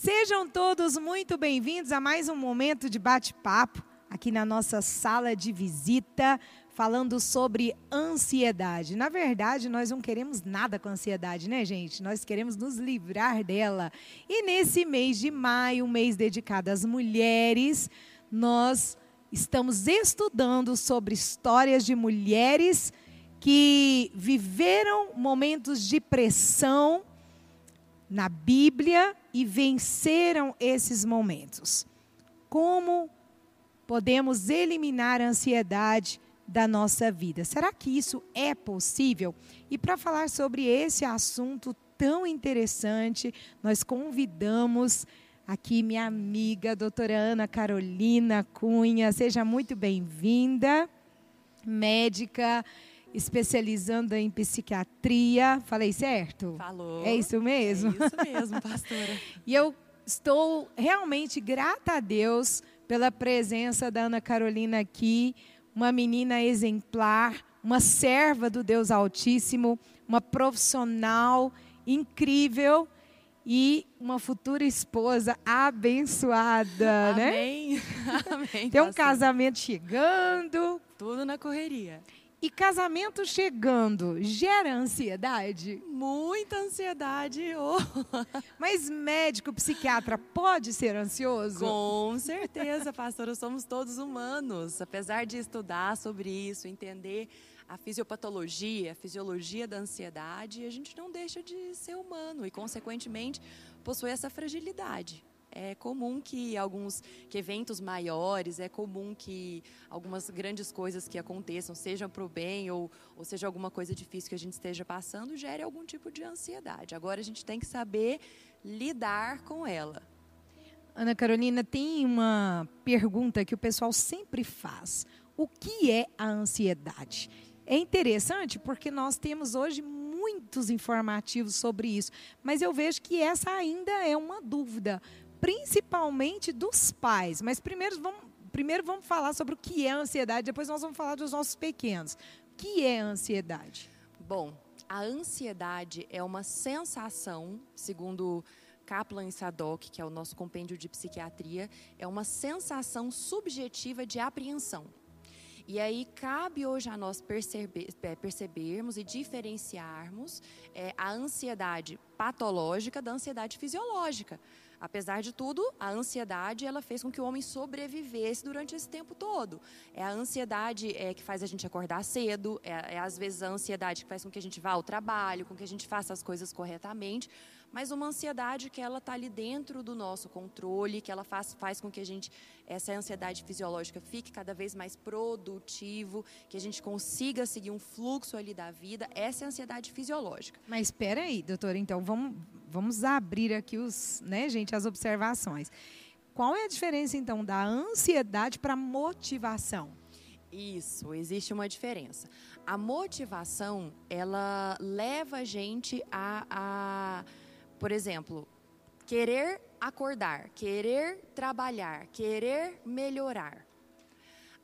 Sejam todos muito bem-vindos a mais um momento de bate-papo aqui na nossa sala de visita, falando sobre ansiedade. Na verdade, nós não queremos nada com ansiedade, né, gente? Nós queremos nos livrar dela. E nesse mês de maio, um mês dedicado às mulheres, nós estamos estudando sobre histórias de mulheres que viveram momentos de pressão na Bíblia e venceram esses momentos. Como podemos eliminar a ansiedade da nossa vida? Será que isso é possível? E para falar sobre esse assunto tão interessante, nós convidamos aqui minha amiga, doutora Ana Carolina Cunha. Seja muito bem-vinda, médica especializando em psiquiatria. Falei certo? Falou. É isso mesmo? É isso mesmo, pastora. e eu estou realmente grata a Deus pela presença da Ana Carolina aqui, uma menina exemplar, uma serva do Deus Altíssimo, uma profissional incrível e uma futura esposa abençoada, Amém. né? Amém. Tem um pastor. casamento chegando. Tudo na correria. E casamento chegando gera ansiedade? Muita ansiedade. Oh. Mas médico, psiquiatra pode ser ansioso? Com certeza, pastora. Somos todos humanos. Apesar de estudar sobre isso, entender a fisiopatologia, a fisiologia da ansiedade, a gente não deixa de ser humano e, consequentemente, possui essa fragilidade. É comum que alguns que eventos maiores, é comum que algumas grandes coisas que aconteçam, sejam para o bem ou, ou seja alguma coisa difícil que a gente esteja passando, gere algum tipo de ansiedade. Agora a gente tem que saber lidar com ela. Ana Carolina, tem uma pergunta que o pessoal sempre faz. O que é a ansiedade? É interessante porque nós temos hoje muitos informativos sobre isso, mas eu vejo que essa ainda é uma dúvida, principalmente dos pais. Mas primeiro vamos, primeiro vamos falar sobre o que é ansiedade, depois nós vamos falar dos nossos pequenos. O que é ansiedade? Bom, a ansiedade é uma sensação, segundo Kaplan e Sadok, que é o nosso compêndio de psiquiatria, é uma sensação subjetiva de apreensão. E aí cabe hoje a nós perceber, percebermos e diferenciarmos é, a ansiedade patológica da ansiedade fisiológica. Apesar de tudo, a ansiedade ela fez com que o homem sobrevivesse durante esse tempo todo. É a ansiedade é, que faz a gente acordar cedo, é, é às vezes a ansiedade que faz com que a gente vá ao trabalho, com que a gente faça as coisas corretamente mas uma ansiedade que ela está ali dentro do nosso controle, que ela faz, faz com que a gente, essa ansiedade fisiológica fique cada vez mais produtivo, que a gente consiga seguir um fluxo ali da vida. Essa é a ansiedade fisiológica. Mas espera aí, doutora, então vamos, vamos abrir aqui os, né, gente, as observações. Qual é a diferença então da ansiedade para motivação? Isso, existe uma diferença. A motivação, ela leva a gente a, a por exemplo, querer acordar, querer trabalhar, querer melhorar.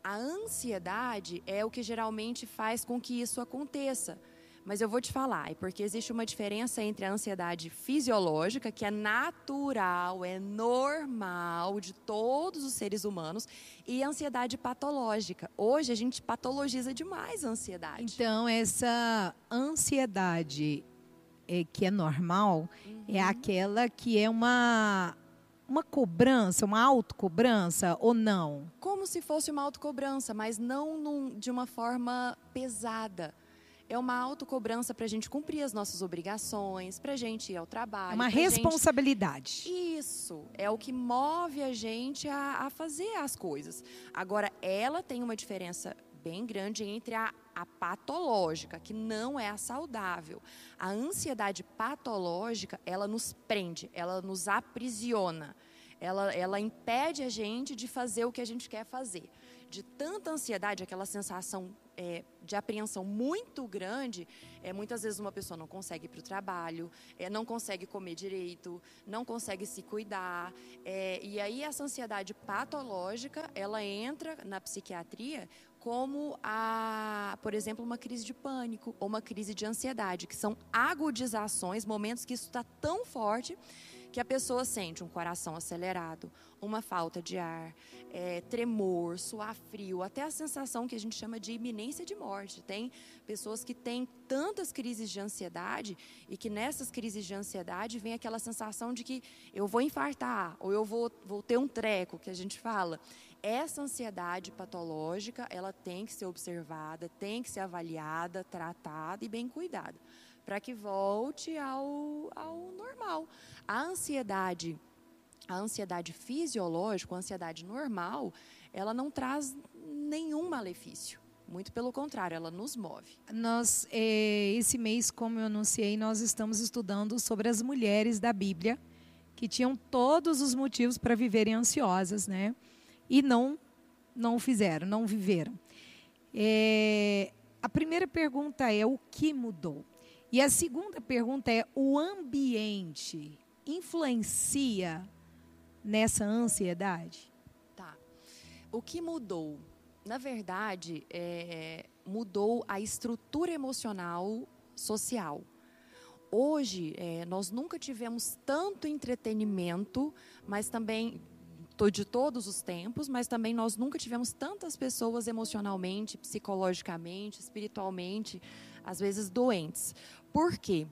A ansiedade é o que geralmente faz com que isso aconteça. Mas eu vou te falar, é porque existe uma diferença entre a ansiedade fisiológica, que é natural, é normal de todos os seres humanos, e a ansiedade patológica. Hoje a gente patologiza demais a ansiedade. Então, essa ansiedade é, que é normal uhum. é aquela que é uma uma cobrança, uma autocobrança ou não? Como se fosse uma autocobrança, mas não num, de uma forma pesada. É uma autocobrança para a gente cumprir as nossas obrigações, para a gente ir ao trabalho. É uma responsabilidade. Gente... Isso. É o que move a gente a, a fazer as coisas. Agora, ela tem uma diferença bem grande entre a, a patológica, que não é a saudável. A ansiedade patológica, ela nos prende, ela nos aprisiona. Ela, ela impede a gente de fazer o que a gente quer fazer. De tanta ansiedade, aquela sensação é, de apreensão muito grande, é, muitas vezes uma pessoa não consegue ir para o trabalho, é, não consegue comer direito, não consegue se cuidar. É, e aí essa ansiedade patológica, ela entra na psiquiatria como, a, por exemplo, uma crise de pânico ou uma crise de ansiedade, que são agudizações, momentos que isso está tão forte que a pessoa sente um coração acelerado, uma falta de ar, é, tremor, suar frio, até a sensação que a gente chama de iminência de morte. Tem pessoas que têm tantas crises de ansiedade e que nessas crises de ansiedade vem aquela sensação de que eu vou infartar ou eu vou, vou ter um treco, que a gente fala. Essa ansiedade patológica, ela tem que ser observada, tem que ser avaliada, tratada e bem cuidada, para que volte ao, ao normal. A ansiedade a ansiedade fisiológica, a ansiedade normal, ela não traz nenhum malefício. Muito pelo contrário, ela nos move. Nós, eh, esse mês, como eu anunciei, nós estamos estudando sobre as mulheres da Bíblia que tinham todos os motivos para viverem ansiosas, né? E não, não fizeram, não viveram. É, a primeira pergunta é o que mudou? E a segunda pergunta é o ambiente influencia nessa ansiedade? Tá. O que mudou? Na verdade, é, mudou a estrutura emocional social. Hoje, é, nós nunca tivemos tanto entretenimento, mas também de todos os tempos, mas também nós nunca tivemos tantas pessoas emocionalmente, psicologicamente, espiritualmente, às vezes doentes. Por quê?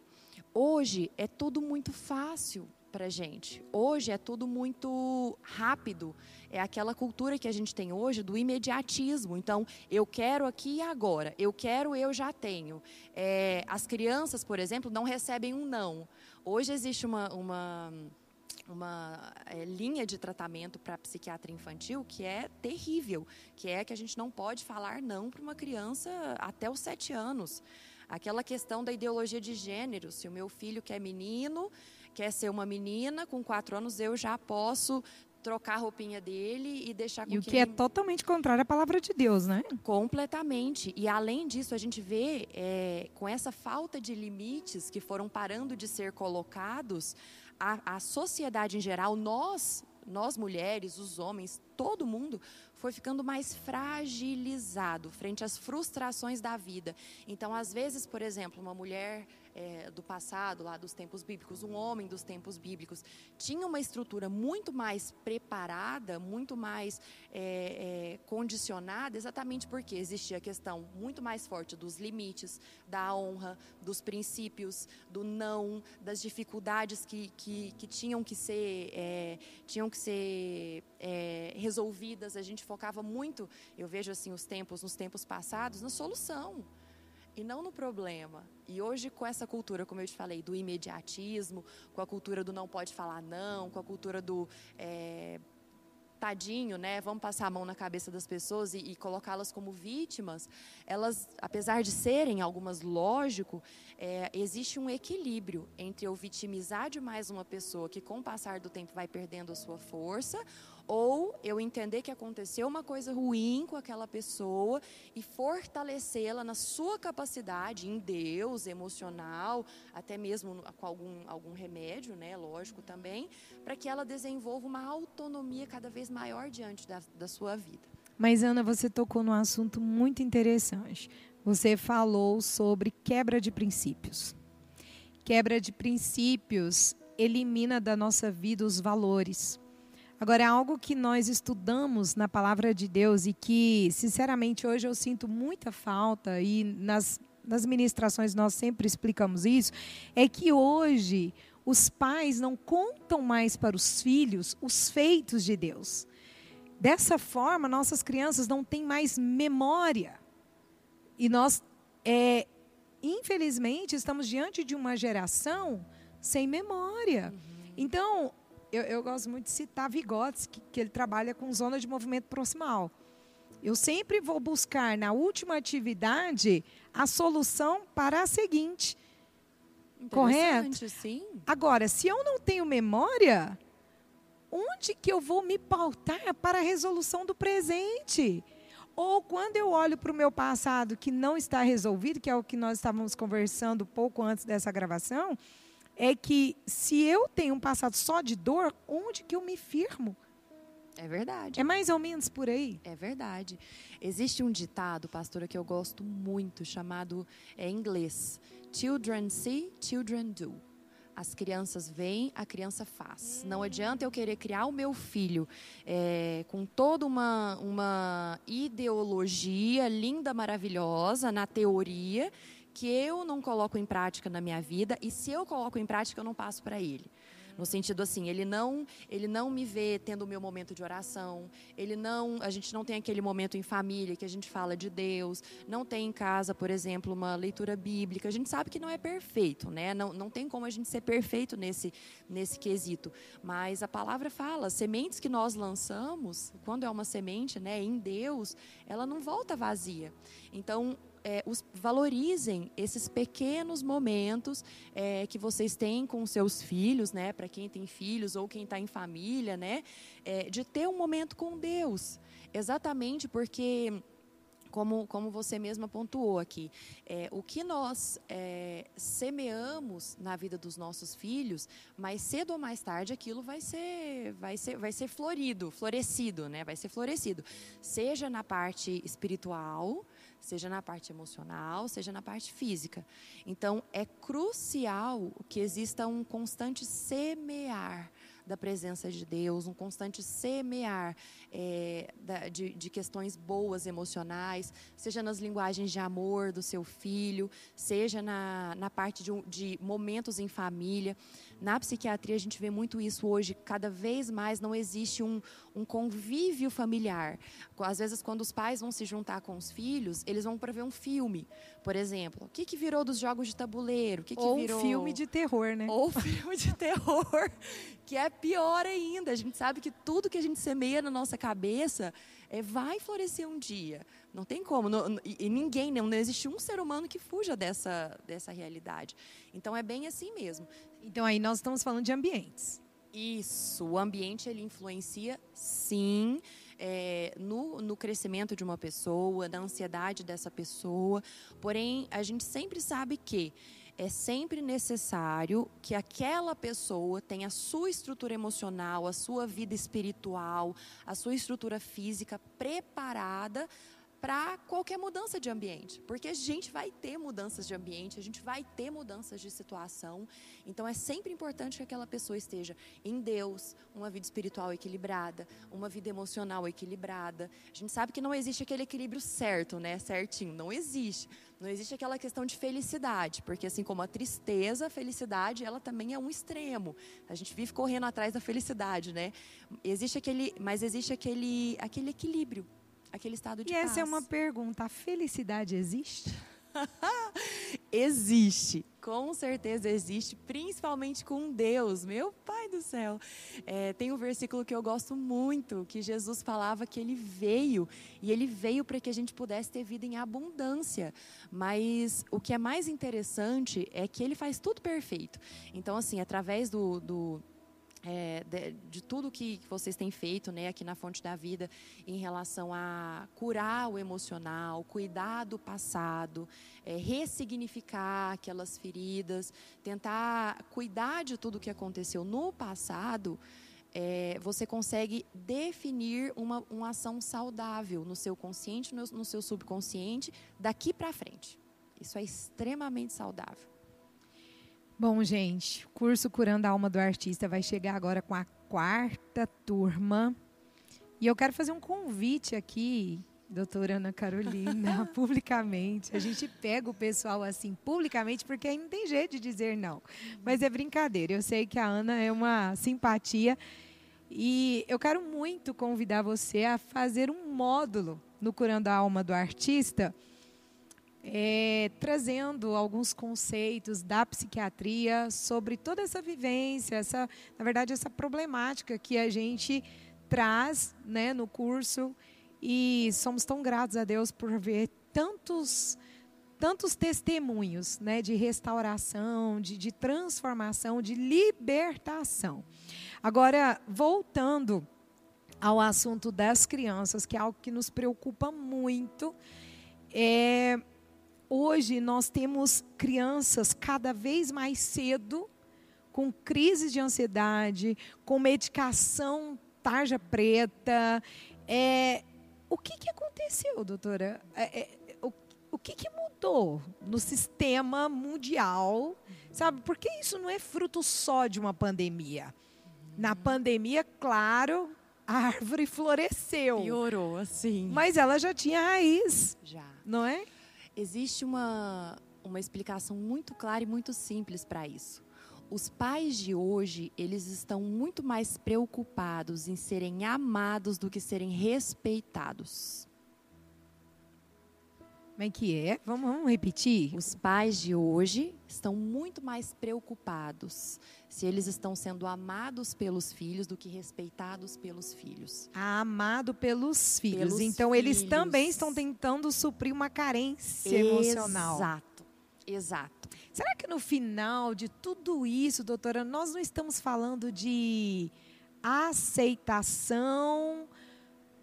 Hoje é tudo muito fácil para gente. Hoje é tudo muito rápido. É aquela cultura que a gente tem hoje do imediatismo. Então, eu quero aqui e agora. Eu quero, eu já tenho. É, as crianças, por exemplo, não recebem um não. Hoje existe uma, uma uma é, linha de tratamento para psiquiatria infantil que é terrível, que é que a gente não pode falar não para uma criança até os sete anos. Aquela questão da ideologia de gênero, se o meu filho quer menino, quer ser uma menina, com quatro anos eu já posso trocar a roupinha dele e deixar com E o que, é ele... é totalmente contrário à palavra de Deus, né? Completamente. E além disso, a gente vê é, com essa falta de limites que foram parando de ser colocados, a, a sociedade em geral, nós, nós mulheres, os homens, todo mundo foi ficando mais fragilizado frente às frustrações da vida. Então, às vezes, por exemplo, uma mulher é, do passado, lá dos tempos bíblicos, um homem dos tempos bíblicos, tinha uma estrutura muito mais preparada, muito mais é, é, condicionada, exatamente porque existia a questão muito mais forte dos limites, da honra, dos princípios, do não, das dificuldades que, que, que tinham que ser, é, tinham que ser é, resolvidas. A gente focava muito, eu vejo assim os tempos, nos tempos passados, na solução e não no problema. E hoje, com essa cultura, como eu te falei, do imediatismo, com a cultura do não pode falar não, com a cultura do é, tadinho, né? Vamos passar a mão na cabeça das pessoas e, e colocá-las como vítimas. Elas, apesar de serem algumas, lógico, é, existe um equilíbrio entre eu vitimizar demais uma pessoa que, com o passar do tempo, vai perdendo a sua força, ou eu entender que aconteceu uma coisa ruim com aquela pessoa e fortalecê-la na sua capacidade, em Deus, emocional, até mesmo com algum, algum remédio, né, lógico também, para que ela desenvolva uma autonomia cada vez maior diante da, da sua vida. Mas, Ana, você tocou num assunto muito interessante. Você falou sobre quebra de princípios. Quebra de princípios elimina da nossa vida os valores. Agora, é algo que nós estudamos na palavra de Deus e que, sinceramente, hoje eu sinto muita falta, e nas, nas ministrações nós sempre explicamos isso, é que hoje os pais não contam mais para os filhos os feitos de Deus. Dessa forma, nossas crianças não têm mais memória. E nós, é, infelizmente, estamos diante de uma geração sem memória. Uhum. Então, eu, eu gosto muito de citar Vygotsky, que ele trabalha com zona de movimento proximal. Eu sempre vou buscar na última atividade a solução para a seguinte. Correto? Sim. Agora, se eu não tenho memória, onde que eu vou me pautar para a resolução do presente? Ou quando eu olho para o meu passado que não está resolvido, que é o que nós estávamos conversando pouco antes dessa gravação, é que se eu tenho um passado só de dor, onde que eu me firmo? É verdade. É mais ou menos por aí. É verdade. Existe um ditado, pastora, que eu gosto muito, chamado é, em inglês: Children see, children do. As crianças vêm, a criança faz. Não adianta eu querer criar o meu filho é, com toda uma, uma ideologia linda, maravilhosa, na teoria, que eu não coloco em prática na minha vida, e se eu coloco em prática, eu não passo para ele. No sentido assim, ele não, ele não me vê tendo o meu momento de oração, ele não, a gente não tem aquele momento em família que a gente fala de Deus, não tem em casa, por exemplo, uma leitura bíblica. A gente sabe que não é perfeito, né? Não, não tem como a gente ser perfeito nesse nesse quesito, mas a palavra fala, sementes que nós lançamos, quando é uma semente, né, em Deus, ela não volta vazia. Então, é, os, valorizem esses pequenos momentos é, que vocês têm com seus filhos, né? Para quem tem filhos ou quem está em família, né? É, de ter um momento com Deus, exatamente porque como, como você mesma pontuou aqui, é, o que nós é, semeamos na vida dos nossos filhos, mais cedo ou mais tarde aquilo vai ser, vai ser, vai ser florido, florescido, né? Vai ser florescido, seja na parte espiritual, seja na parte emocional, seja na parte física. Então, é crucial que exista um constante semear da presença de Deus, um constante semear é, da, de, de, questões boas emocionais, seja nas linguagens de amor do seu filho, seja na, na parte de, de momentos em família. Na psiquiatria, a gente vê muito isso hoje, cada vez mais não existe um, um convívio familiar. Às vezes, quando os pais vão se juntar com os filhos, eles vão para ver um filme, por exemplo. O que, que virou dos jogos de tabuleiro? O que, que Ou virou... filme de terror, né? Ou filme de terror, que é pior ainda. A gente sabe que tudo que a gente semeia na nossa cabeça é, vai florescer um dia. Não tem como. Não, e ninguém, não, não existe um ser humano que fuja dessa, dessa realidade. Então é bem assim mesmo. Então aí nós estamos falando de ambientes. Isso, o ambiente ele influencia sim é, no, no crescimento de uma pessoa, na ansiedade dessa pessoa. Porém, a gente sempre sabe que é sempre necessário que aquela pessoa tenha a sua estrutura emocional, a sua vida espiritual, a sua estrutura física preparada para qualquer mudança de ambiente, porque a gente vai ter mudanças de ambiente, a gente vai ter mudanças de situação. Então é sempre importante que aquela pessoa esteja em Deus, uma vida espiritual equilibrada, uma vida emocional equilibrada. A gente sabe que não existe aquele equilíbrio certo, né? Certinho, não existe. Não existe aquela questão de felicidade, porque assim como a tristeza, a felicidade, ela também é um extremo. A gente vive correndo atrás da felicidade, né? Existe aquele, mas existe aquele aquele equilíbrio aquele estado de e paz. E essa é uma pergunta: a felicidade existe? existe, com certeza existe, principalmente com Deus, meu Pai do céu. É, tem um versículo que eu gosto muito, que Jesus falava que ele veio, e ele veio para que a gente pudesse ter vida em abundância. Mas o que é mais interessante é que ele faz tudo perfeito. Então, assim, através do, do é, de, de, tudo que vocês têm feito né, aqui na Fonte da Vida em relação a curar o emocional, cuidar do passado, é, ressignificar aquelas feridas, tentar cuidar de tudo que aconteceu no passado, é, você consegue definir uma, uma ação saudável no seu consciente, no, no seu subconsciente, daqui para frente. Isso é extremamente saudável. Bom, gente, o curso Curando a Alma do Artista vai chegar agora com a quarta turma. E eu quero fazer um convite aqui, doutora Ana Carolina, publicamente. A gente pega o pessoal assim, publicamente, porque aí não tem jeito de dizer não. Mas é brincadeira. Eu sei que a Ana é uma simpatia. E eu quero muito convidar você a fazer um módulo no Curando a Alma do Artista é, trazendo alguns conceitos da psiquiatria sobre toda essa vivência, essa, na verdade, essa problemática que a gente traz né, no curso. E somos tão gratos a Deus por ver tantos tantos testemunhos né, de restauração, de, de transformação, de libertação. Agora, voltando ao assunto das crianças, que é algo que nos preocupa muito, é, hoje nós temos crianças cada vez mais cedo com crises de ansiedade, com medicação tarja preta. É, o que, que aconteceu, doutora? É, é, o, o que, que mudou no sistema mundial Sabe? Porque isso não é fruto só de uma pandemia. Na pandemia, claro, a árvore floresceu. Piorou, assim. Mas ela já tinha raiz, Já. não é? Existe uma, uma explicação muito clara e muito simples para isso. Os pais de hoje, eles estão muito mais preocupados em serem amados do que serem respeitados. Como é que é? Vamos, vamos repetir? Os pais de hoje estão muito mais preocupados se eles estão sendo amados pelos filhos do que respeitados pelos filhos. Amado pelos filhos. Pelos então, eles filhos. também estão tentando suprir uma carência emocional. Exato. Exato. Será que no final de tudo isso, doutora, nós não estamos falando de aceitação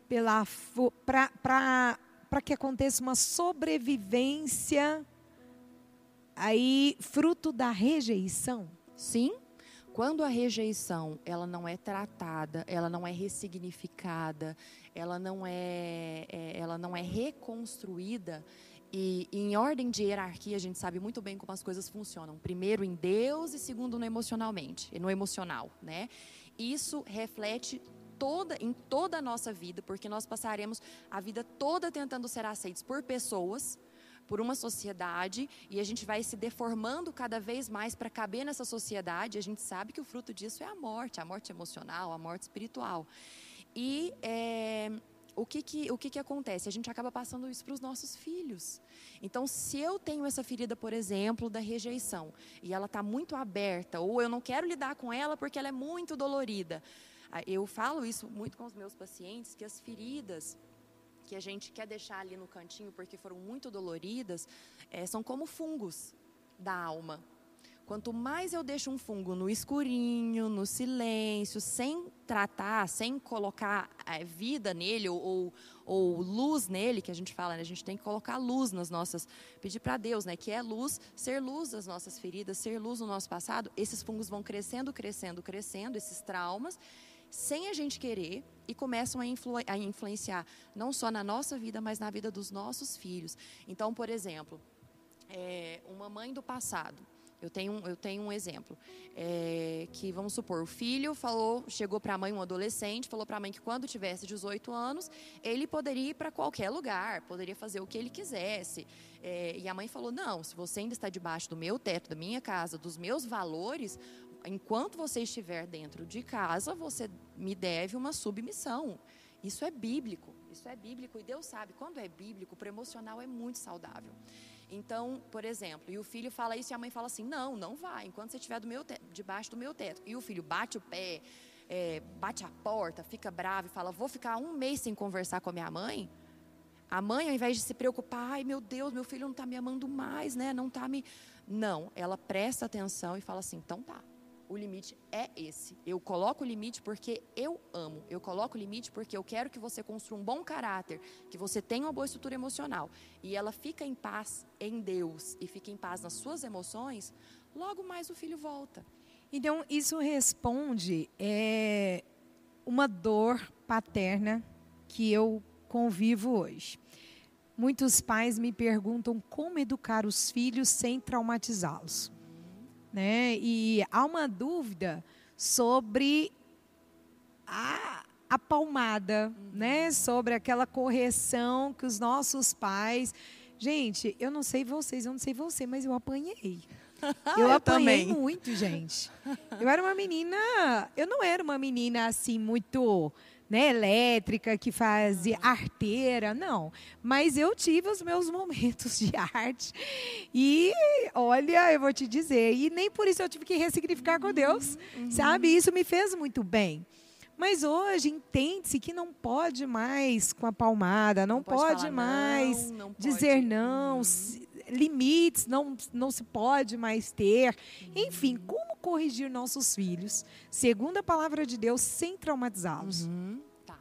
pela para que aconteça uma sobrevivência aí fruto da rejeição? Sim, quando a rejeição ela não é tratada, ela não é ressignificada, ela não é, é- ela não é reconstruída e em ordem de hierarquia a gente sabe muito bem como as coisas funcionam. Primeiro em Deus e segundo no emocionalmente, no emocional, né? Isso reflete toda em toda a nossa vida, porque nós passaremos a vida toda tentando ser aceitos por pessoas por uma sociedade e a gente vai se deformando cada vez mais para caber nessa sociedade. A gente sabe que o fruto disso é a morte, a morte emocional, a morte espiritual. E é, o, que, que, o que, que acontece? A gente acaba passando isso para os nossos filhos. Então, se eu tenho essa ferida, por exemplo, da rejeição, e ela está muito aberta, ou eu não quero lidar com ela porque ela é muito dolorida. Ah, Eu falo isso muito com os meus pacientes, que as feridas que a gente quer deixar ali no cantinho porque foram muito doloridas, eh, são como fungos da alma. Quanto mais eu deixo um fungo no escurinho, no silêncio, sem tratar, sem colocar eh, vida nele ou, ou, ou luz nele, que a gente fala, né? a gente tem que colocar luz nas nossas, pedir para Deus, né, que é luz, ser luz das nossas feridas, ser luz no nosso passado. Esses fungos vão crescendo, crescendo, crescendo, esses traumas, sem a gente querer e começam a, influ- a influenciar não só na nossa vida, mas na vida dos nossos filhos. Então, por exemplo, é, uma mãe do passado. Eu tenho, um- eu tenho um exemplo. É, que, vamos supor, o filho falou, chegou para a mãe, um adolescente, falou para a mãe que quando tivesse 18 anos, ele poderia ir para qualquer lugar, poderia fazer o que ele quisesse. É, e a mãe falou: não, se você ainda está debaixo do meu teto, da minha casa, dos meus valores, enquanto você estiver dentro de casa, você me deve uma submissão. Isso é bíblico, isso é bíblico e Deus sabe, quando é bíblico, o emocional é muito saudável. Então, por exemplo, e o filho fala isso e a mãe fala assim: não, não vai, enquanto você estiver do meu te- debaixo do meu teto. E o filho bate o pé, é, bate a porta, fica bravo e fala: vou ficar um mês sem conversar com a minha mãe. A mãe, ao invés de se preocupar, ai meu Deus, meu filho não está me amando mais, né? Não está me. Não, ela presta atenção e fala assim: então tá. O limite é esse. Eu coloco o limite porque eu amo. Eu coloco o limite porque eu quero que você construa um bom caráter, que você tenha uma boa estrutura emocional. E ela fica em paz em Deus e fica em paz nas suas emoções, logo mais o filho volta. Então, isso responde é, uma dor paterna que eu convivo hoje. Muitos pais me perguntam como educar os filhos sem traumatizá-los. Né? E há uma dúvida sobre a, a palmada, né? sobre aquela correção que os nossos pais. Gente, eu não sei vocês, eu não sei você, mas eu apanhei. Eu, eu apanhei também. muito, gente. Eu era uma menina, eu não era uma menina assim muito, né, elétrica que fazia arteira, não. Mas eu tive os meus momentos de arte. E olha, eu vou te dizer, e nem por isso eu tive que ressignificar com Deus, sabe? Isso me fez muito bem. Mas hoje entende-se que não pode mais com a palmada, não, pode, falar mais não, não pode- dizer não, Uhum. se- limites não, não se pode mais ter. Enfim, como corrigir nossos filhos, segundo a palavra de Deus, sem traumatizá-los? Uhum, tá.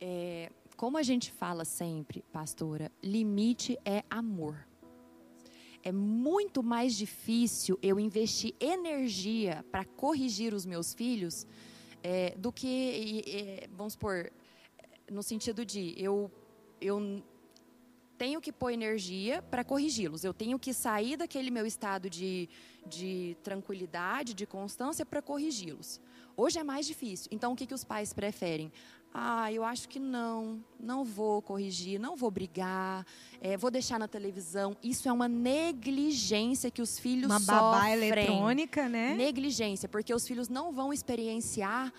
É, como a gente fala sempre, pastora, limite é amor. É muito mais difícil eu investir energia para corrigir os meus filhos é, do que, e, vamos supor, no sentido de eu, eu tenho que pôr energia para corrigi-los. Eu tenho que sair daquele meu estado de, de tranquilidade, de constância, para corrigi-los. Hoje é mais difícil. Então, o que, que os pais preferem? Ah, eu acho que não, não vou corrigir, não vou brigar, é, vou deixar na televisão. Isso é uma negligência que os filhos uma sofrem. Uma babá eletrônica, né? Negligência, porque os filhos não vão experienciar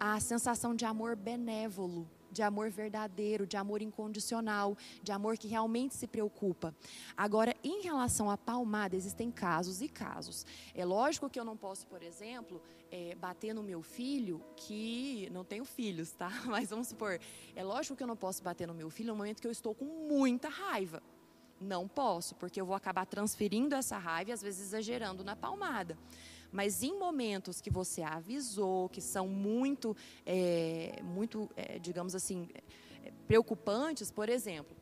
a sensação de amor benévolo de amor verdadeiro, de amor incondicional, de amor que realmente se preocupa. Agora, em relação à palmada, existem casos e casos. É lógico que eu não posso, por exemplo, é, bater no meu filho, que não tenho filhos, tá? Mas vamos supor, é lógico que eu não posso bater no meu filho no momento que eu estou com muita raiva. Não posso, porque eu vou acabar transferindo essa raiva e às vezes exagerando na palmada. Mas em momentos que você avisou, que são muito, é, muito é, digamos assim, é, preocupantes, por exemplo,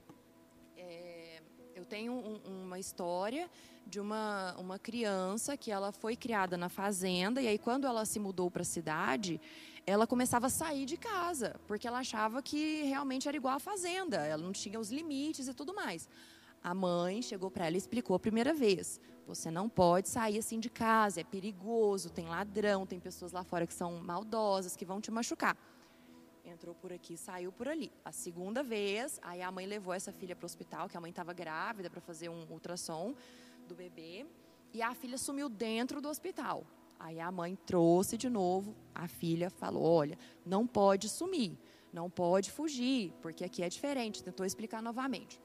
é, eu tenho um, uma história de uma, uma criança que ela foi criada na fazenda e aí quando ela se mudou para a cidade, ela começava a sair de casa, porque ela achava que realmente era igual à fazenda, ela não tinha os limites e tudo mais. A mãe chegou para ela e explicou a primeira vez: você não pode sair assim de casa, é perigoso, tem ladrão, tem pessoas lá fora que são maldosas, que vão te machucar. Entrou por aqui, saiu por ali. A segunda vez, aí a mãe levou essa filha para o hospital, que a mãe estava grávida para fazer um ultrassom do bebê, e a filha sumiu dentro do hospital. Aí a mãe trouxe de novo, a filha falou: olha, não pode sumir, não pode fugir, porque aqui é diferente. Tentou explicar novamente.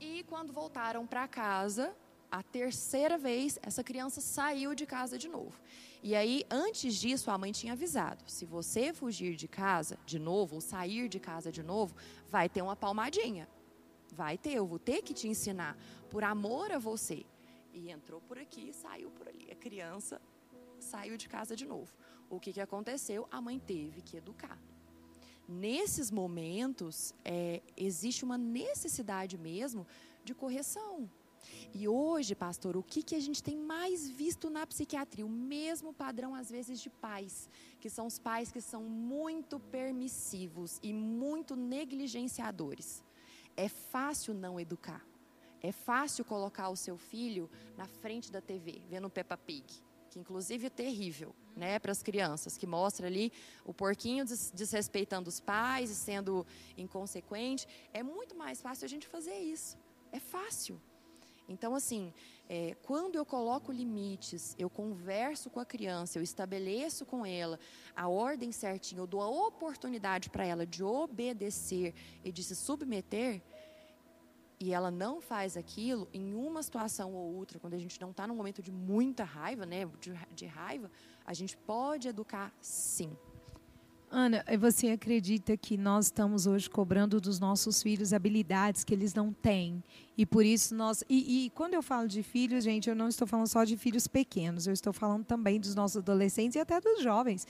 E quando voltaram para casa, a terceira vez, essa criança saiu de casa de novo. E aí, antes disso, a mãe tinha avisado: se você fugir de casa de novo, ou sair de casa de novo, vai ter uma palmadinha. Vai ter, eu vou ter que te ensinar, por amor a você. E entrou por aqui, saiu por ali. A criança saiu de casa de novo. O que, que aconteceu? A mãe teve que educar nesses momentos, é, existe uma necessidade mesmo de correção. E hoje, pastor, o que, que a gente tem mais visto na psiquiatria? O mesmo padrão, às vezes, de pais, que são os pais que são muito permissivos e muito negligenciadores. É fácil não educar. É fácil colocar o seu filho na frente da TV, vendo Peppa Pig que inclusive é terrível, né, para as crianças, que mostra ali o porquinho des desrespeitando os pais e sendo inconsequente. É muito mais fácil a gente fazer isso. É fácil. Então, assim, é, quando eu coloco limites, eu converso com a criança, eu estabeleço com ela a ordem certinha, eu dou a oportunidade para ela de obedecer e de se submeter, e ela não faz aquilo, em uma situação ou outra, quando a gente não está num momento de muita raiva, né, de, de raiva, a gente pode educar sim. Ana, você acredita que nós estamos hoje cobrando dos nossos filhos habilidades que eles não têm? E por isso nós. E, e, quando eu falo de filhos, gente, eu não estou falando só de filhos pequenos, eu estou falando também dos nossos adolescentes e até dos jovens.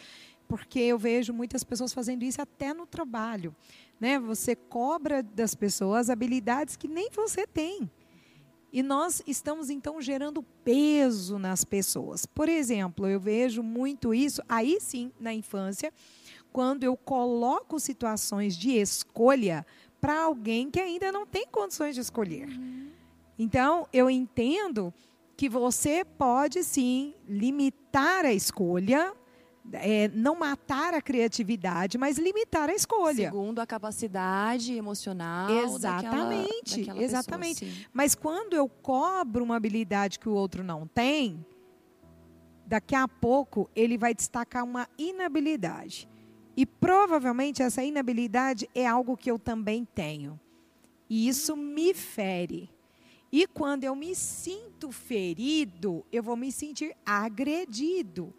Porque eu vejo muitas pessoas fazendo isso até no trabalho né? Você cobra das pessoas habilidades que nem você tem. E nós estamos então gerando peso nas pessoas. Por exemplo, eu vejo muito isso, aí sim, na infância, quando eu coloco situações de escolha para alguém que ainda não tem condições de escolher. Uhum. Então, eu entendo que você pode sim limitar a escolha é, não matar a criatividade, mas limitar a escolha. Segundo a capacidade emocional. Exatamente, daquela, daquela exatamente. Pessoa, mas quando eu cobro uma habilidade que o outro não tem, daqui a pouco ele vai destacar uma inabilidade. E provavelmente essa inabilidade é algo que eu também tenho. E isso me fere. E quando eu me sinto ferido, eu vou me sentir agredido.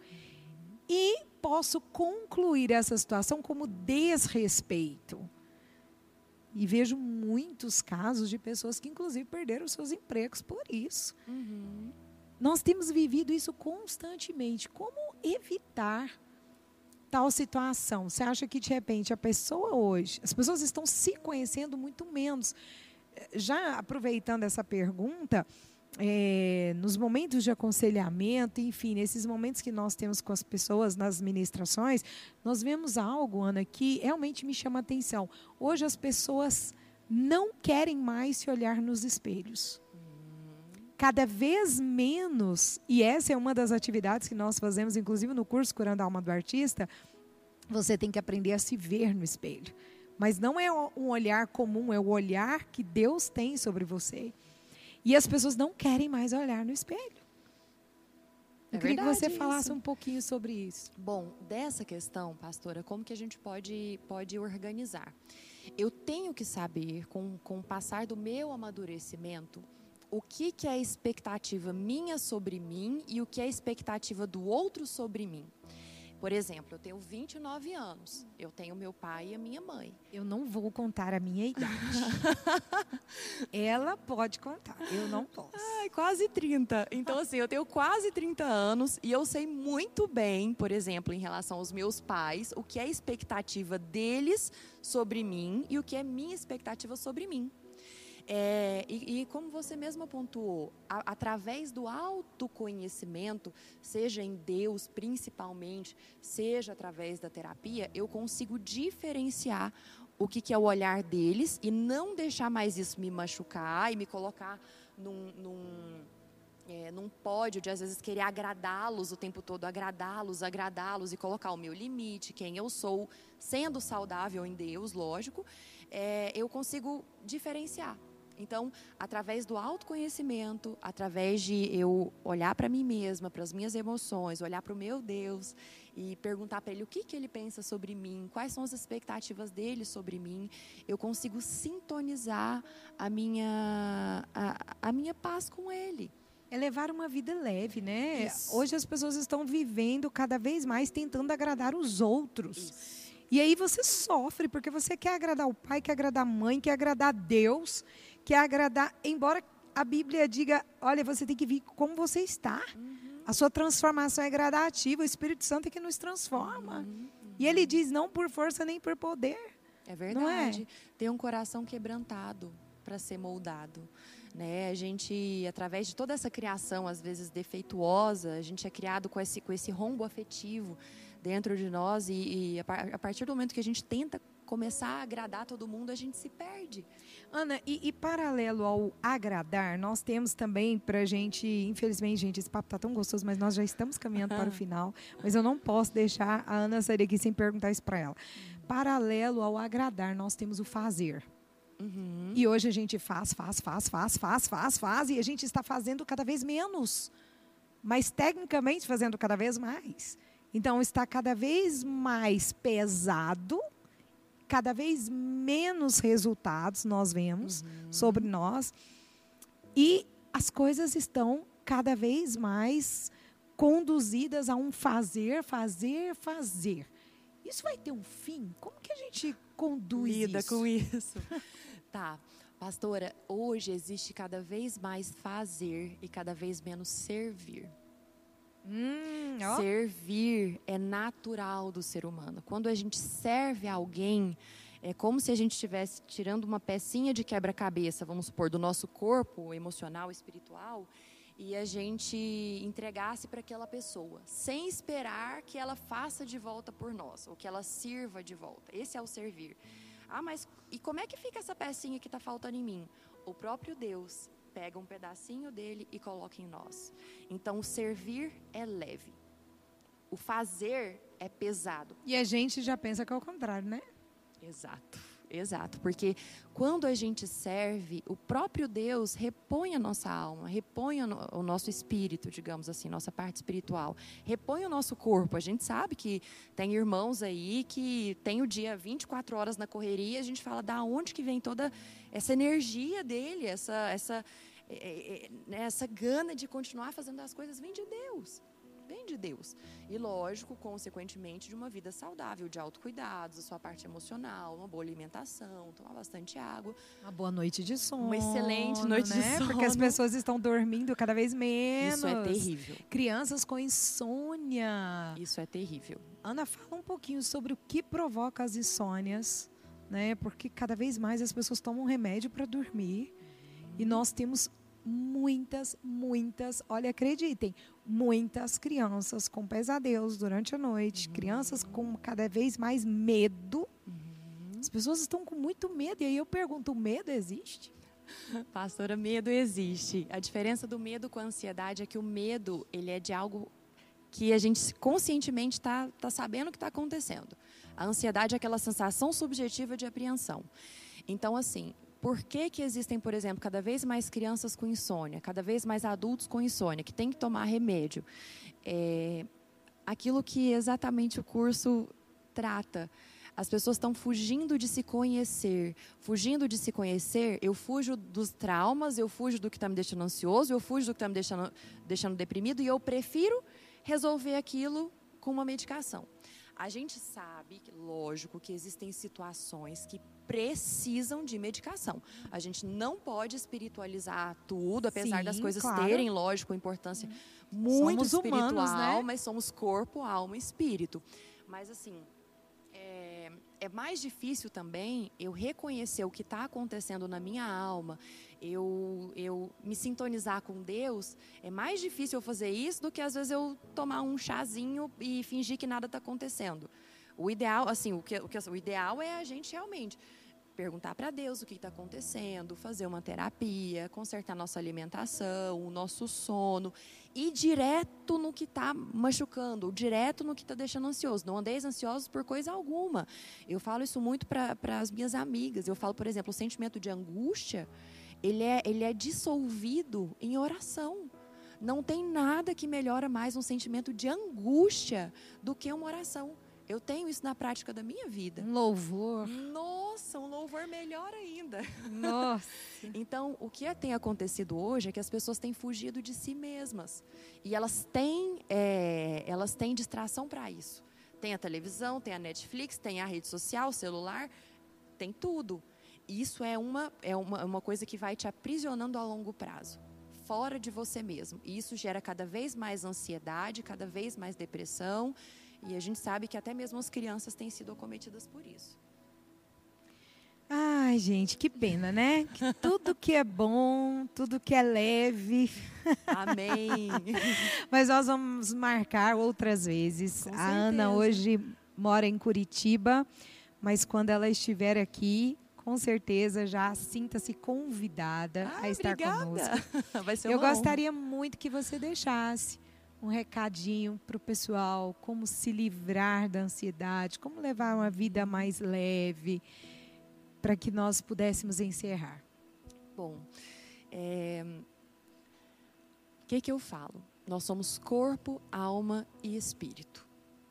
E posso concluir essa situação como desrespeito. E vejo muitos casos de pessoas que, inclusive, perderam seus empregos por isso. Uhum. Nós temos vivido isso constantemente. Como evitar tal situação? Você acha que, de repente, a pessoa hoje, as pessoas estão se conhecendo muito menos? Já aproveitando essa pergunta, é, nos momentos de aconselhamento, enfim, nesses momentos que nós temos com as pessoas nas ministrações, nós vemos algo, Ana, que realmente me chama a atenção. Hoje as pessoas não querem mais se olhar nos espelhos. Cada vez menos, e essa é uma das atividades que nós fazemos, inclusive no curso Curando a Alma do Artista, você tem que aprender a se ver no espelho. Mas não é um olhar comum, é o olhar que Deus tem sobre você. E as pessoas não querem mais olhar no espelho. Eu É queria que você falasse isso. um pouquinho sobre isso. Bom, dessa questão, pastora, como que a gente pode, pode organizar? Eu tenho que saber, com, com o passar do meu amadurecimento, o que, que é a expectativa minha sobre mim e o que é a expectativa do outro sobre mim. Por exemplo, eu tenho 29 anos, eu tenho meu pai e a minha mãe. Eu não vou contar a minha idade. Ela pode contar, eu não posso. Ai, quase 30. Então, assim, eu tenho quase 30 anos e eu sei muito bem, por exemplo, em relação aos meus pais, o que é a expectativa deles sobre mim e o que é minha expectativa sobre mim. É, e, e como você mesma pontuou, a- através do autoconhecimento, seja em Deus principalmente, seja através da terapia, eu consigo diferenciar o que, que é o olhar deles e não deixar mais isso me machucar e me colocar num, num, é, num pódio de às vezes querer agradá-los o tempo todo, agradá-los, agradá-los e colocar o meu limite, quem eu sou, sendo saudável em Deus, lógico, é, eu consigo diferenciar. Então, através do autoconhecimento, através de eu olhar para mim mesma, para as minhas emoções, olhar para o meu Deus e perguntar para ele o que, que ele pensa sobre mim, quais são as expectativas dele sobre mim, eu consigo sintonizar a minha, a, a minha paz com ele. É levar uma vida leve, né? Isso. Hoje as pessoas estão vivendo cada vez mais tentando agradar os outros. Isso. E aí você sofre, porque você quer agradar o pai, quer agradar a mãe, quer agradar Deus, quer agradar. Embora a Bíblia diga: olha, você tem que vir como você está. A sua transformação é gradativa, o Espírito Santo é que nos transforma. E ele diz: não por força nem por poder. É é? verdade. Ter um coração quebrantado para ser moldado. Né? A gente, através de toda essa criação, às vezes defeituosa, a gente é criado com esse, com esse rombo afetivo dentro de nós e, e a, a partir do momento que a gente tenta começar a agradar todo mundo, a gente se perde. Ana, e, e paralelo ao agradar, nós temos também para gente, infelizmente, gente, esse papo tá tão gostoso, mas nós já estamos caminhando para o final. Mas eu não posso deixar a Ana sair daqui sem perguntar isso para ela. Paralelo ao agradar, nós temos o fazer. Uhum. E hoje a gente faz, faz, faz, faz, faz, faz, faz, e a gente está fazendo cada vez menos. Mas tecnicamente fazendo cada vez mais. Então está cada vez mais pesado, cada vez menos resultados nós vemos sobre nós. E as coisas estão cada vez mais conduzidas a um fazer, fazer, fazer. Isso vai ter um fim? Como que a gente conduz Lida isso? com isso. tá. Pastora, hoje existe cada vez mais fazer e cada vez menos servir. Hum. Servir é natural do ser humano. Quando a gente serve alguém, é como se a gente estivesse tirando uma pecinha de quebra-cabeça, vamos supor, do nosso corpo emocional, espiritual, e a gente entregasse para aquela pessoa, sem esperar que ela faça de volta por nós, ou que ela sirva de volta. Esse é o servir. Ah, mas e como é que fica essa pecinha que está faltando em mim? O próprio Deus pega um pedacinho dele e coloca em nós. Então, o servir é leve. O fazer é pesado. E a gente já pensa que é o contrário, né? Exato, exato. Porque quando a gente serve, o próprio Deus repõe a nossa alma, repõe o no- o nosso espírito, digamos assim, nossa parte espiritual, repõe o nosso corpo. A gente sabe que tem irmãos aí que tem o dia 24 horas na correria, a gente fala da onde que vem toda essa energia dele, essa essa é, é, é, né, essa gana de continuar fazendo as coisas vem de Deus. Vem de Deus. E, lógico, consequentemente, de uma vida saudável, de autocuidados, a sua parte emocional, uma boa alimentação, tomar bastante água. Uma boa noite de sono. Uma excelente noite de né? Porque as sono. pessoas estão dormindo cada vez menos. Isso é terrível. Crianças com insônia. Isso é terrível. Ana, fala um pouquinho sobre o que provoca as insônias, né? Porque cada vez mais as pessoas tomam remédio para dormir. E nós temos muitas, muitas, olha, acreditem, muitas crianças com pesadelos durante a noite, crianças com cada vez mais medo, As pessoas estão com muito medo. E aí eu pergunto: o medo existe? Pastora, medo existe. A diferença do medo com a ansiedade é que o medo ele é de algo que a gente conscientemente está tá sabendo o que está acontecendo. A ansiedade é aquela sensação subjetiva de apreensão. Então, assim, por que, que existem, por exemplo, cada vez mais crianças com insônia, cada vez mais adultos com insônia, que tem que tomar remédio? É, aquilo que exatamente o curso trata. As pessoas estão fugindo de se conhecer. Fugindo de se conhecer, eu fujo dos traumas, eu fujo do que está me deixando ansioso, eu fujo do que está me deixando, deixando deprimido e eu prefiro resolver aquilo com uma medicação. A gente sabe, lógico, que existem situações que precisam de medicação. A gente não pode espiritualizar tudo, apesar Sim, das coisas claro. terem, lógico, importância muito somos espiritual, humanos, né? mas somos corpo, alma e espírito. Mas assim, é, mais difícil também eu reconhecer o que está acontecendo na minha alma, eu, eu me sintonizar com Deus. É mais difícil eu fazer isso do que às vezes eu tomar um chazinho e fingir que nada está acontecendo. O ideal, assim, o que, o que o ideal é a gente realmente perguntar para Deus o que está acontecendo, fazer uma terapia, consertar nossa alimentação, o nosso sono, ir direto no que está machucando, direto no que está deixando ansioso. Não andeis ansiosos por coisa alguma. Eu falo isso muito para as minhas amigas. Eu falo, por exemplo, o sentimento de angústia, ele é, ele é dissolvido em oração. Não tem nada que melhora mais um sentimento de angústia do que uma oração. Eu tenho isso na prática da minha vida. Um louvor. Nossa, um louvor melhor ainda. Nossa. então, o que tem acontecido hoje é que as pessoas têm fugido de si mesmas. E elas têm, é, elas têm distração para isso. Tem a televisão, tem a Netflix, tem a rede social, o celular, tem tudo. Isso é uma, é uma, uma coisa que vai te aprisionando a longo prazo fora de você mesmo. E isso gera cada vez mais ansiedade, cada vez mais depressão e a gente sabe que até mesmo as crianças têm sido acometidas por isso. Ai, gente, que pena, né? Que tudo que é bom, tudo que é leve. Amém. Mas nós vamos marcar outras vezes. a Ana hoje mora em Curitiba, mas quando ela estiver aqui, com certeza já sinta-se convidada ah, a estar obrigada. conosco. Vai ser Eu gostaria muito que você deixasse um recadinho para o pessoal, como se livrar da ansiedade, como levar uma vida mais leve, para que nós pudéssemos encerrar. Bom, é... o que, que eu falo? Nós somos corpo, alma e espírito.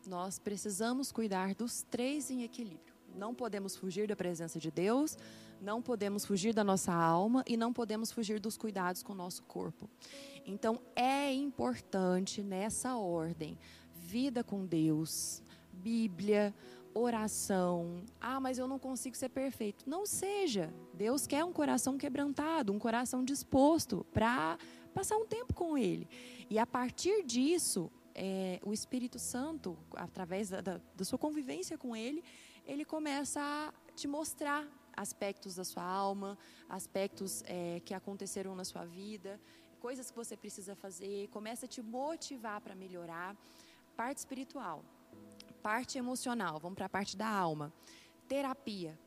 Nós precisamos cuidar dos três em equilíbrio. Não podemos fugir da presença de Deus, não podemos fugir da nossa alma e não podemos fugir dos cuidados com o nosso corpo. Então é importante nessa ordem: vida com Deus, Bíblia, oração. Ah, mas eu não consigo ser perfeito. Não seja. Deus quer um coração quebrantado, um coração disposto para passar um tempo com Ele. E a partir disso, é, o Espírito Santo, através da, da, da sua convivência com Ele, ele começa a te mostrar aspectos da sua alma, aspectos é, que aconteceram na sua vida, coisas que você precisa fazer, começa a te motivar para melhorar. Parte espiritual, parte emocional, vamos para a parte da alma. Terapia.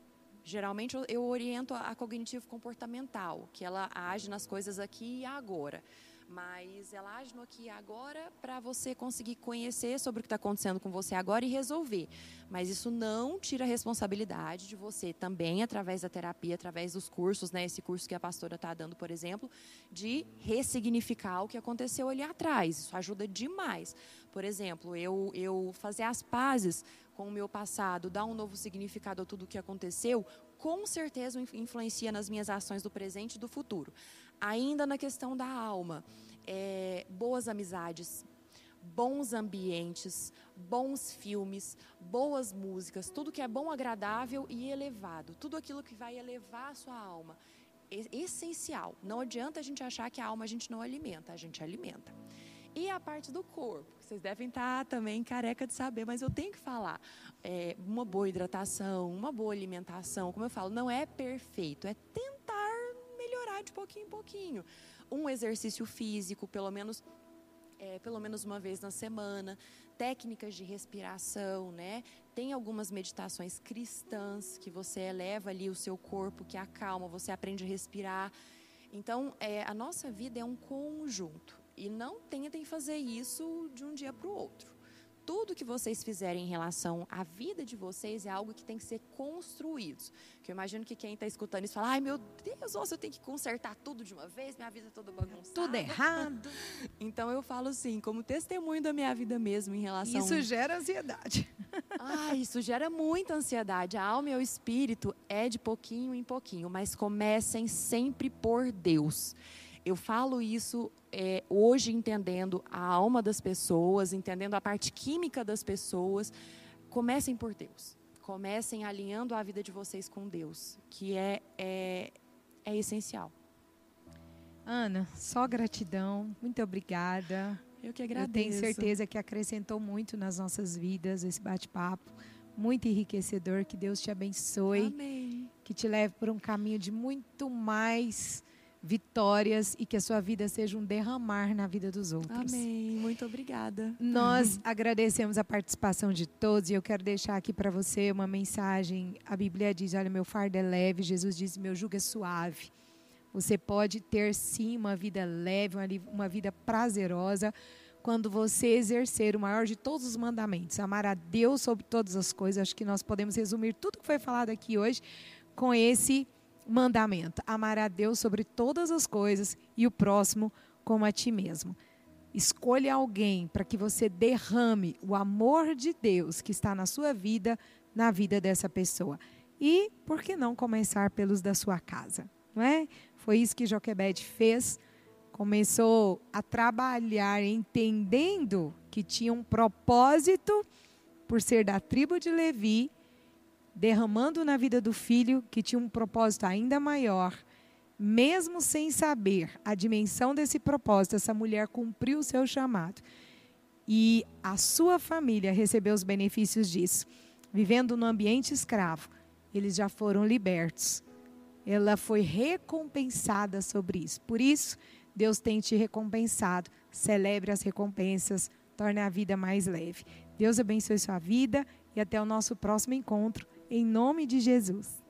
Geralmente eu, oriento a cognitivo comportamental, que ela age nas coisas aqui e agora mas ela age aqui agora para você conseguir conhecer sobre o que está acontecendo com você agora e resolver. Mas isso não tira a responsabilidade de você também, através da terapia, através dos cursos, né, esse curso que a pastora está dando, por exemplo, de ressignificar o que aconteceu ali atrás. Isso ajuda demais. Por exemplo, eu, eu fazer as pazes com o meu passado, dar um novo significado a tudo o que aconteceu, com certeza influencia nas minhas ações do presente e do futuro. Ainda na questão da alma, é, boas amizades, bons ambientes, bons filmes, boas músicas, tudo que é bom, agradável e elevado, tudo aquilo que vai elevar a sua alma. Essencial. Não adianta a gente achar que a alma a gente não alimenta, a gente alimenta. E a parte do corpo, vocês devem estar também careca de saber, mas eu tenho que falar. É, uma boa hidratação, uma boa alimentação, como eu falo, não é perfeito, é de pouquinho em pouquinho. Um exercício físico, pelo menos é, pelo menos uma vez na semana, técnicas de respiração, né? tem algumas meditações cristãs que você eleva ali o seu corpo, que acalma, você aprende a respirar. Então, é, a nossa vida é um conjunto. E não tentem fazer isso de um dia para o outro tudo que vocês fizerem em relação à vida de vocês é algo que tem que ser construído. Que eu imagino que quem está escutando isso fala, ai meu Deus, nossa, eu tenho que consertar tudo de uma vez, minha vida é toda bagunçada. Tudo errado. então eu falo assim, como testemunho da minha vida mesmo em relação... Isso gera ansiedade. ah, isso gera muita ansiedade. A alma e o espírito é de pouquinho em pouquinho, mas comecem sempre por Deus. Eu falo isso é, hoje entendendo a alma das pessoas, entendendo a parte química das pessoas. Comecem por Deus. Comecem alinhando a vida de vocês com Deus, que é, é, é essencial. Ana, só gratidão. Muito obrigada. Eu que agradeço. Eu tenho certeza que acrescentou muito nas nossas vidas esse bate-papo. Muito enriquecedor. Que Deus te abençoe. Amém. Que te leve por um caminho de muito mais vitórias e que a sua vida seja um derramar na vida dos outros. Amém. Muito obrigada. Nós agradecemos a participação de todos e eu quero deixar aqui para você uma mensagem. A Bíblia diz: Olha, meu fardo é leve. Jesus diz: Meu jugo é suave. Você pode ter sim uma vida leve, uma vida prazerosa, quando você exercer o maior de todos os mandamentos, amar a Deus sobre todas as coisas. Acho que nós podemos resumir tudo que foi falado aqui hoje com esse mandamento: amar a Deus sobre todas as coisas e o próximo como a ti mesmo. Escolha alguém para que você derrame o amor de Deus que está na sua vida, na vida dessa pessoa. E por que não começar pelos da sua casa? Não é? Foi isso que Joquebede fez. Começou a trabalhar entendendo que tinha um propósito por ser da tribo de Levi derramando na vida do filho, que tinha um propósito ainda maior. Mesmo sem saber a dimensão desse propósito, essa mulher cumpriu o seu chamado. E a sua família recebeu os benefícios disso. Vivendo no ambiente escravo, eles já foram libertos. Ela foi recompensada sobre isso. Por isso, Deus tem te recompensado. Celebre as recompensas, torne a vida mais leve. Deus abençoe sua vida e até o nosso próximo encontro em nome de Jesus.